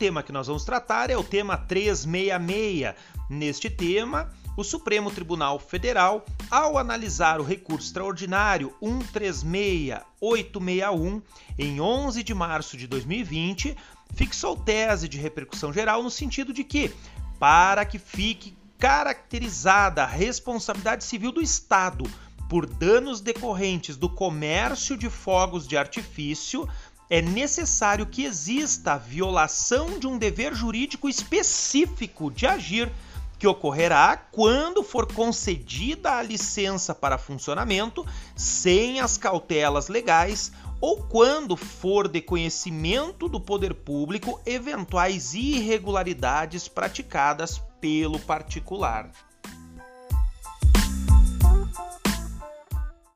tema que nós vamos tratar é o tema 366. Neste tema, o Supremo Tribunal Federal, ao analisar o recurso extraordinário 136861, em 11 de março de 2020, fixou tese de repercussão geral no sentido de que, para que fique caracterizada a responsabilidade civil do Estado por danos decorrentes do comércio de fogos de artifício, é necessário que exista a violação de um dever jurídico específico de agir que ocorrerá quando for concedida a licença para funcionamento sem as cautelas legais ou quando for de conhecimento do poder público eventuais irregularidades praticadas pelo particular.